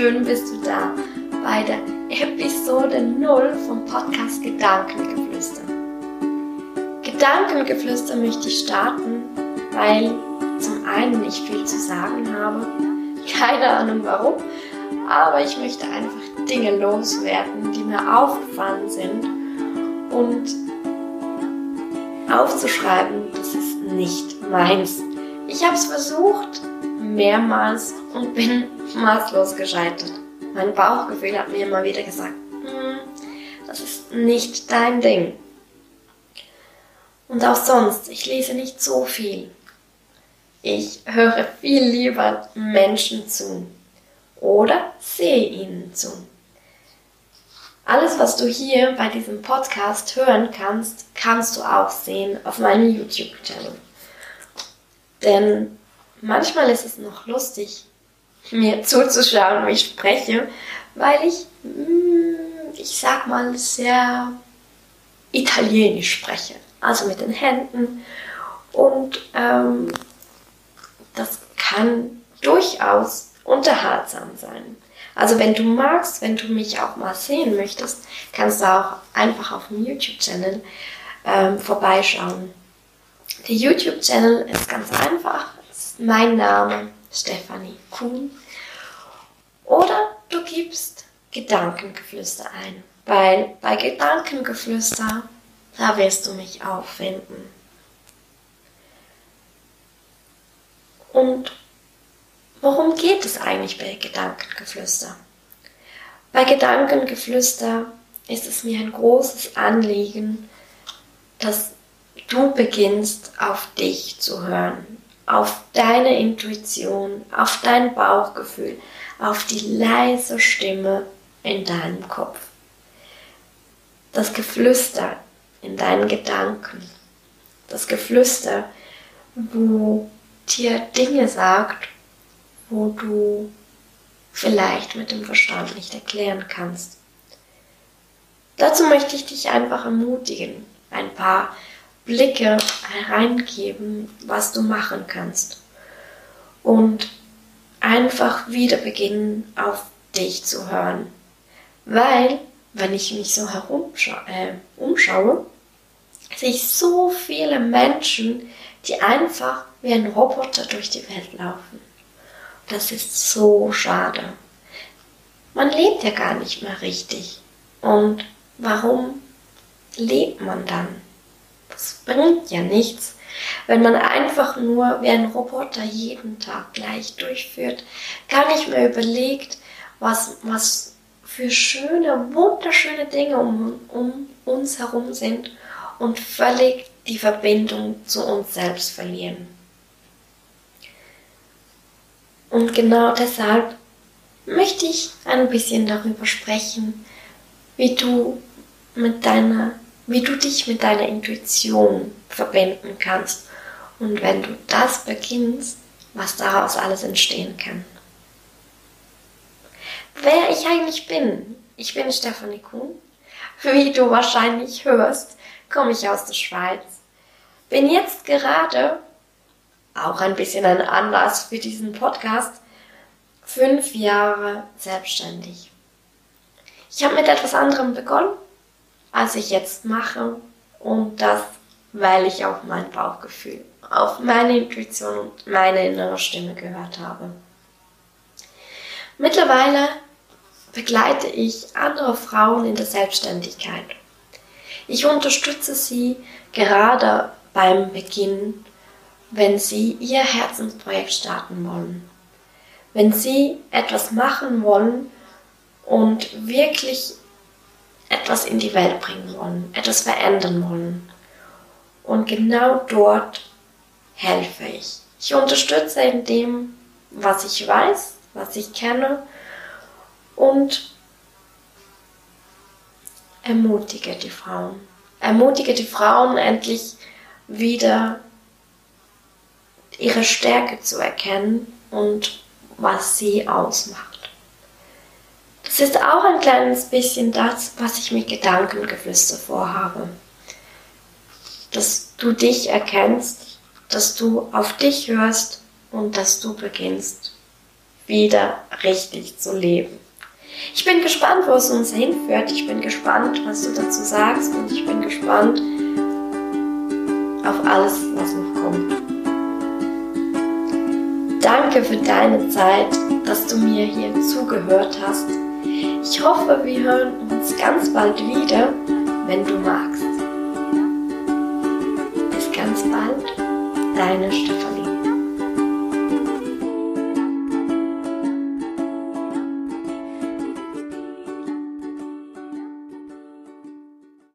schön bist du da bei der Episode 0 vom Podcast Gedankengeflüster. Gedankengeflüster möchte ich starten, weil zum einen ich viel zu sagen habe, keine Ahnung warum, aber ich möchte einfach Dinge loswerden, die mir aufgefallen sind und aufzuschreiben, das ist nicht meins. Ich habe es versucht, mehrmals und bin maßlos gescheitert. Mein Bauchgefühl hat mir immer wieder gesagt, hm, das ist nicht dein Ding. Und auch sonst, ich lese nicht so viel. Ich höre viel lieber Menschen zu oder sehe ihnen zu. Alles, was du hier bei diesem Podcast hören kannst, kannst du auch sehen auf meinem YouTube-Channel. Denn manchmal ist es noch lustig, mir zuzuschauen, wie ich spreche, weil ich, mm, ich sag mal, sehr italienisch spreche. Also mit den Händen. Und ähm, das kann durchaus unterhaltsam sein. Also wenn du magst, wenn du mich auch mal sehen möchtest, kannst du auch einfach auf dem YouTube-Channel ähm, vorbeischauen. Der YouTube-Channel ist ganz einfach. Mein Name, Stefanie Kuhn. Oder du gibst Gedankengeflüster ein. Weil bei Gedankengeflüster, da wirst du mich auch finden. Und worum geht es eigentlich bei Gedankengeflüster? Bei Gedankengeflüster ist es mir ein großes Anliegen, dass du beginnst auf dich zu hören, auf deine Intuition, auf dein Bauchgefühl, auf die leise Stimme in deinem Kopf. Das Geflüster in deinen Gedanken. Das Geflüster, wo dir Dinge sagt, wo du vielleicht mit dem Verstand nicht erklären kannst. Dazu möchte ich dich einfach ermutigen, ein paar Blicke hereingeben, was du machen kannst. Und einfach wieder beginnen, auf dich zu hören. Weil, wenn ich mich so herumschaue, äh, umschaue, sehe ich so viele Menschen, die einfach wie ein Roboter durch die Welt laufen. Das ist so schade. Man lebt ja gar nicht mehr richtig. Und warum lebt man dann? Das bringt ja nichts, wenn man einfach nur wie ein Roboter jeden Tag gleich durchführt, gar nicht mehr überlegt, was, was für schöne, wunderschöne Dinge um, um uns herum sind und völlig die Verbindung zu uns selbst verlieren. Und genau deshalb möchte ich ein bisschen darüber sprechen, wie du mit deiner wie du dich mit deiner Intuition verbinden kannst und wenn du das beginnst, was daraus alles entstehen kann. Wer ich eigentlich bin, ich bin Stefanie Kuhn. Wie du wahrscheinlich hörst, komme ich aus der Schweiz. Bin jetzt gerade, auch ein bisschen ein Anlass für diesen Podcast, fünf Jahre selbstständig. Ich habe mit etwas anderem begonnen als ich jetzt mache. Und das, weil ich auf mein Bauchgefühl, auf meine Intuition und meine innere Stimme gehört habe. Mittlerweile begleite ich andere Frauen in der Selbstständigkeit. Ich unterstütze sie gerade beim Beginn, wenn sie ihr Herzensprojekt starten wollen. Wenn sie etwas machen wollen und wirklich etwas in die Welt bringen wollen, etwas verändern wollen. Und genau dort helfe ich. Ich unterstütze in dem, was ich weiß, was ich kenne und ermutige die Frauen. Ermutige die Frauen endlich wieder ihre Stärke zu erkennen und was sie ausmacht. Das ist auch ein kleines bisschen das, was ich mit Gedankengeflüster vorhabe. Dass du dich erkennst, dass du auf dich hörst und dass du beginnst, wieder richtig zu leben. Ich bin gespannt, wo es uns hinführt. Ich bin gespannt, was du dazu sagst und ich bin gespannt auf alles, was noch kommt. Danke für deine Zeit, dass du mir hier zugehört hast. Ich hoffe, wir hören uns ganz bald wieder, wenn du magst. Bis ganz bald, deine Stefanie.